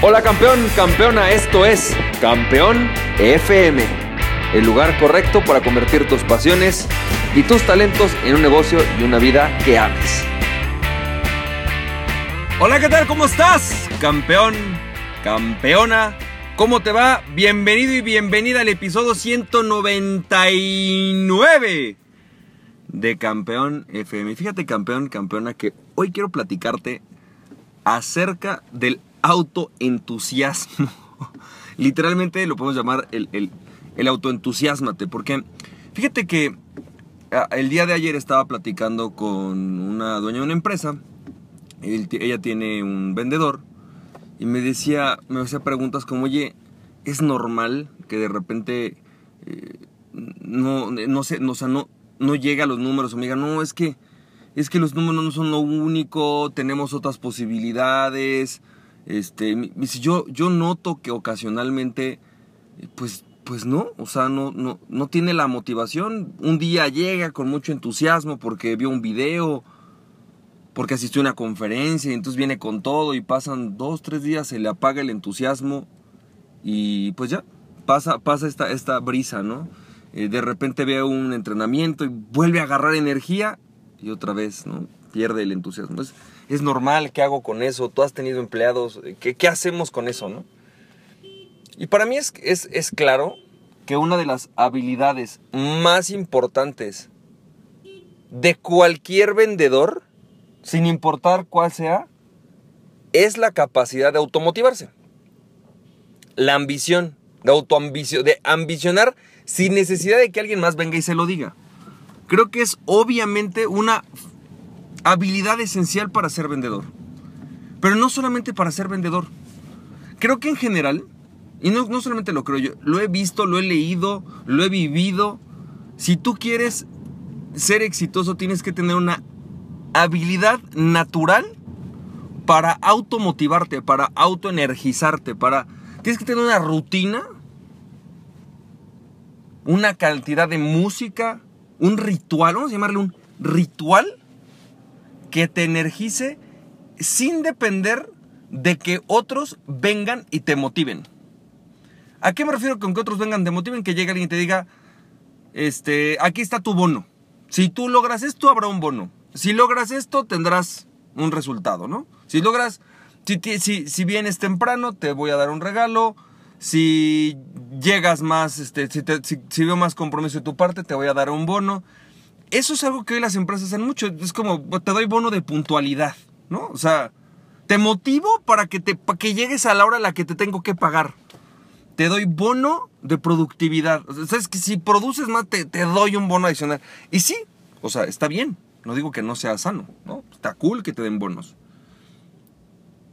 Hola campeón, campeona, esto es Campeón FM, el lugar correcto para convertir tus pasiones y tus talentos en un negocio y una vida que ames. Hola, ¿qué tal? ¿Cómo estás? Campeón, campeona, ¿cómo te va? Bienvenido y bienvenida al episodio 199 de Campeón FM. Fíjate, campeón, campeona, que hoy quiero platicarte acerca del autoentusiasmo. Literalmente lo podemos llamar el, el, autoentusiasmate, porque fíjate que ah, el día de ayer estaba platicando con una dueña de una empresa, ella tiene un vendedor, y me decía, me hacía preguntas como, oye, ¿es normal que de repente eh, no, no, sé, no, no, no llega a los números? O me diga, no, es que, es que los números no son lo único, tenemos otras posibilidades, este, yo, yo noto que ocasionalmente, pues, pues no, o sea, no, no, no tiene la motivación. Un día llega con mucho entusiasmo porque vio un video, porque asistió a una conferencia, y entonces viene con todo y pasan dos, tres días, se le apaga el entusiasmo y pues ya, pasa, pasa esta, esta brisa, ¿no? Eh, de repente ve un entrenamiento y vuelve a agarrar energía y otra vez, ¿no? Pierde el entusiasmo es normal, ¿qué hago con eso? Tú has tenido empleados, ¿qué, qué hacemos con eso, no? Y para mí es, es, es claro que una de las habilidades más importantes de cualquier vendedor, sin importar cuál sea, es la capacidad de automotivarse. La ambición, de autoambición, de ambicionar sin necesidad de que alguien más venga y se lo diga. Creo que es obviamente una habilidad esencial para ser vendedor. Pero no solamente para ser vendedor. Creo que en general, y no, no solamente lo creo yo, lo he visto, lo he leído, lo he vivido. Si tú quieres ser exitoso, tienes que tener una habilidad natural para automotivarte, para autoenergizarte, para... Tienes que tener una rutina, una cantidad de música, un ritual, vamos a llamarle un ritual que te energice sin depender de que otros vengan y te motiven. ¿A qué me refiero con que otros vengan te motiven? Que llegue alguien y te diga, este, aquí está tu bono. Si tú logras esto, habrá un bono. Si logras esto, tendrás un resultado, ¿no? Si logras, si, vienes temprano, te voy a dar un regalo. Si llegas más, este, si veo más compromiso de tu parte, te voy a dar un bono eso es algo que hoy las empresas hacen mucho. Es como, te doy bono de puntualidad, ¿no? O sea, te motivo para que, te, para que llegues a la hora a la que te tengo que pagar. Te doy bono de productividad. O sea, sabes que si produces más, te, te doy un bono adicional. Y sí, o sea, está bien. No digo que no sea sano, ¿no? Está cool que te den bonos.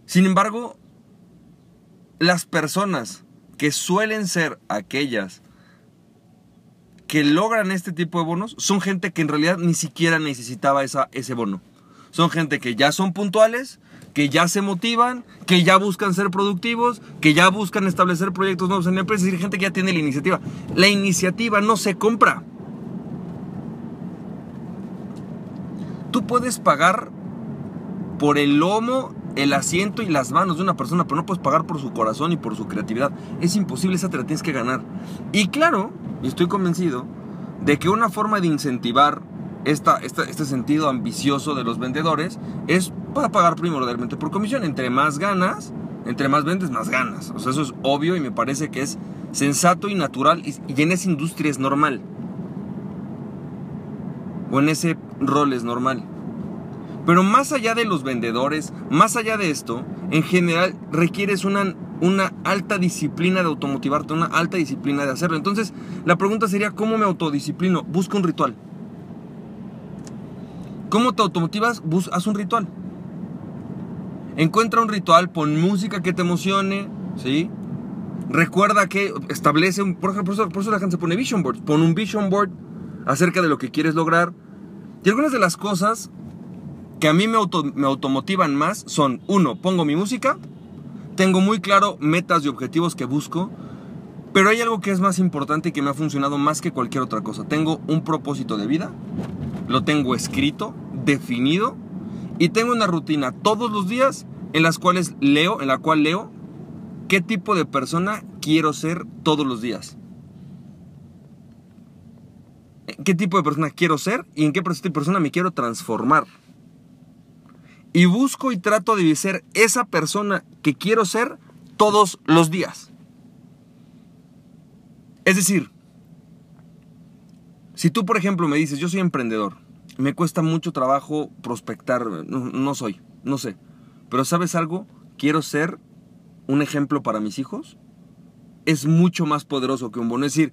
Sin embargo, las personas que suelen ser aquellas que logran este tipo de bonos son gente que en realidad ni siquiera necesitaba esa, ese bono. Son gente que ya son puntuales, que ya se motivan, que ya buscan ser productivos, que ya buscan establecer proyectos nuevos en la empresa, es decir, gente que ya tiene la iniciativa. La iniciativa no se compra. Tú puedes pagar por el lomo, el asiento y las manos de una persona, pero no puedes pagar por su corazón y por su creatividad. Es imposible, esa te la tienes que ganar. Y claro, y estoy convencido de que una forma de incentivar esta, este sentido ambicioso de los vendedores es para pagar primordialmente por comisión. Entre más ganas, entre más vendes, más ganas. O sea, eso es obvio y me parece que es sensato y natural y, y en esa industria es normal. O en ese rol es normal. Pero más allá de los vendedores, más allá de esto, en general requieres una una alta disciplina de automotivarte, una alta disciplina de hacerlo. Entonces, la pregunta sería, ¿cómo me autodisciplino? Busca un ritual. ¿Cómo te automotivas? Bus haz un ritual. Encuentra un ritual, pon música que te emocione, ¿sí? Recuerda que establece, un, por, ejemplo, por eso la gente pone vision board. Pon un vision board acerca de lo que quieres lograr. Y algunas de las cosas que a mí me, me automotivan más son, uno, pongo mi música, tengo muy claro metas y objetivos que busco, pero hay algo que es más importante y que me ha funcionado más que cualquier otra cosa. Tengo un propósito de vida, lo tengo escrito, definido, y tengo una rutina todos los días en las cuales leo, en la cual leo qué tipo de persona quiero ser todos los días. ¿Qué tipo de persona quiero ser y en qué persona me quiero transformar? Y busco y trato de ser esa persona que quiero ser todos los días. Es decir, si tú, por ejemplo, me dices, yo soy emprendedor, me cuesta mucho trabajo prospectar, no, soy, no sé, pero ¿sabes algo? Quiero ser un ejemplo para mis hijos. Es mucho más poderoso que un bono. Es decir,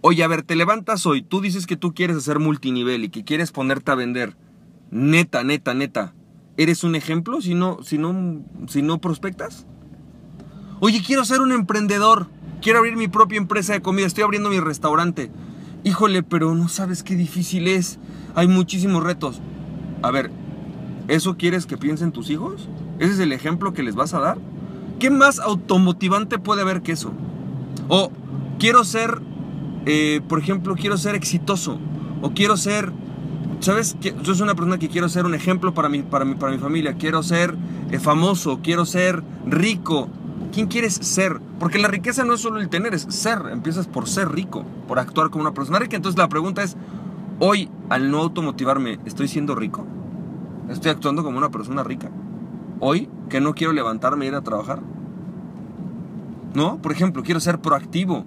oye, a ver, te levantas hoy, tú dices que tú quieres hacer multinivel y que quieres ponerte a vender. Neta, neta, neta. ¿Eres un ejemplo si no, si no, si no prospectas? Oye, quiero ser un emprendedor quiero abrir mi propia empresa de comida, estoy abriendo mi restaurante. Híjole, pero no sabes qué difícil es. Hay muchísimos retos. A ver, ¿eso quieres que piensen tus hijos? ¿Ese es el ejemplo que les vas a dar? ¿Qué más automotivante puede haber que eso? O quiero ser, eh, por ejemplo, quiero ser exitoso. O quiero ser, ¿sabes? Yo soy una persona que quiero ser un ejemplo para mi, para mi, para mi familia. Quiero ser eh, famoso, quiero ser rico. ¿Quién quieres ser? Porque la riqueza no es solo el tener, es ser. Empiezas por ser rico, por actuar como una persona rica. Entonces la pregunta es, hoy al no automotivarme, ¿estoy siendo rico? ¿Estoy actuando como una persona rica? Hoy que no quiero levantarme e ir a trabajar. ¿No? Por ejemplo, quiero ser proactivo.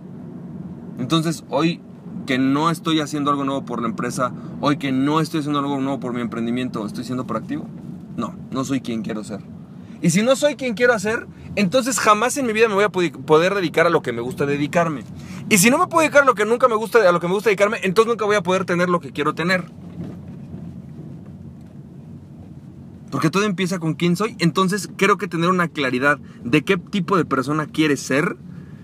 Entonces hoy que no estoy haciendo algo nuevo por la empresa, hoy que no estoy haciendo algo nuevo por mi emprendimiento, ¿estoy siendo proactivo? No, no soy quien quiero ser. Y si no soy quien quiero hacer, entonces jamás en mi vida me voy a poder dedicar a lo que me gusta dedicarme. Y si no me puedo dedicar a lo que nunca me gusta, a lo que me gusta dedicarme, entonces nunca voy a poder tener lo que quiero tener. Porque todo empieza con quién soy. Entonces creo que tener una claridad de qué tipo de persona quieres ser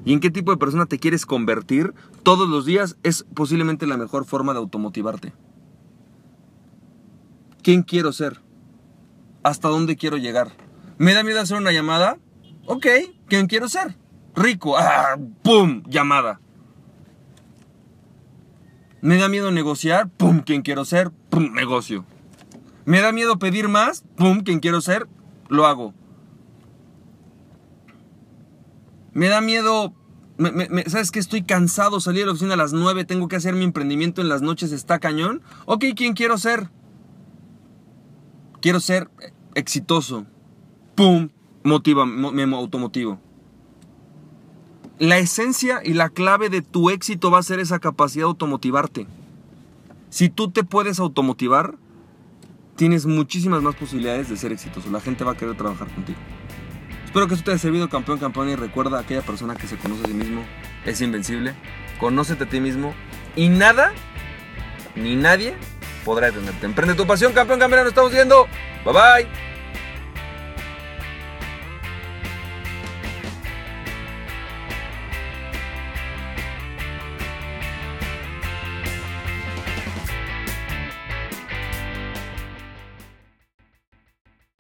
y en qué tipo de persona te quieres convertir todos los días es posiblemente la mejor forma de automotivarte. ¿Quién quiero ser? ¿Hasta dónde quiero llegar? ¿Me da miedo hacer una llamada? Ok, ¿quién quiero ser? Rico, ah, ¡pum! Llamada. ¿Me da miedo negociar? ¡Pum! ¿Quién quiero ser? ¡Pum! Negocio. ¿Me da miedo pedir más? ¡Pum! ¿Quién quiero ser? Lo hago. ¿Me da miedo ¿Sabes que estoy cansado? Salí de la oficina a las 9, tengo que hacer mi emprendimiento en las noches, está cañón. Ok, ¿quién quiero ser? Quiero ser exitoso. ¡Pum! Motiva, me automotivo. La esencia y la clave de tu éxito va a ser esa capacidad de automotivarte. Si tú te puedes automotivar, tienes muchísimas más posibilidades de ser exitoso. La gente va a querer trabajar contigo. Espero que esto te haya servido, campeón, campeón. Y recuerda, aquella persona que se conoce a sí mismo es invencible. Conócete a ti mismo y nada, ni nadie podrá detenerte. Emprende tu pasión, campeón, campeón. Nos estamos viendo. Bye bye.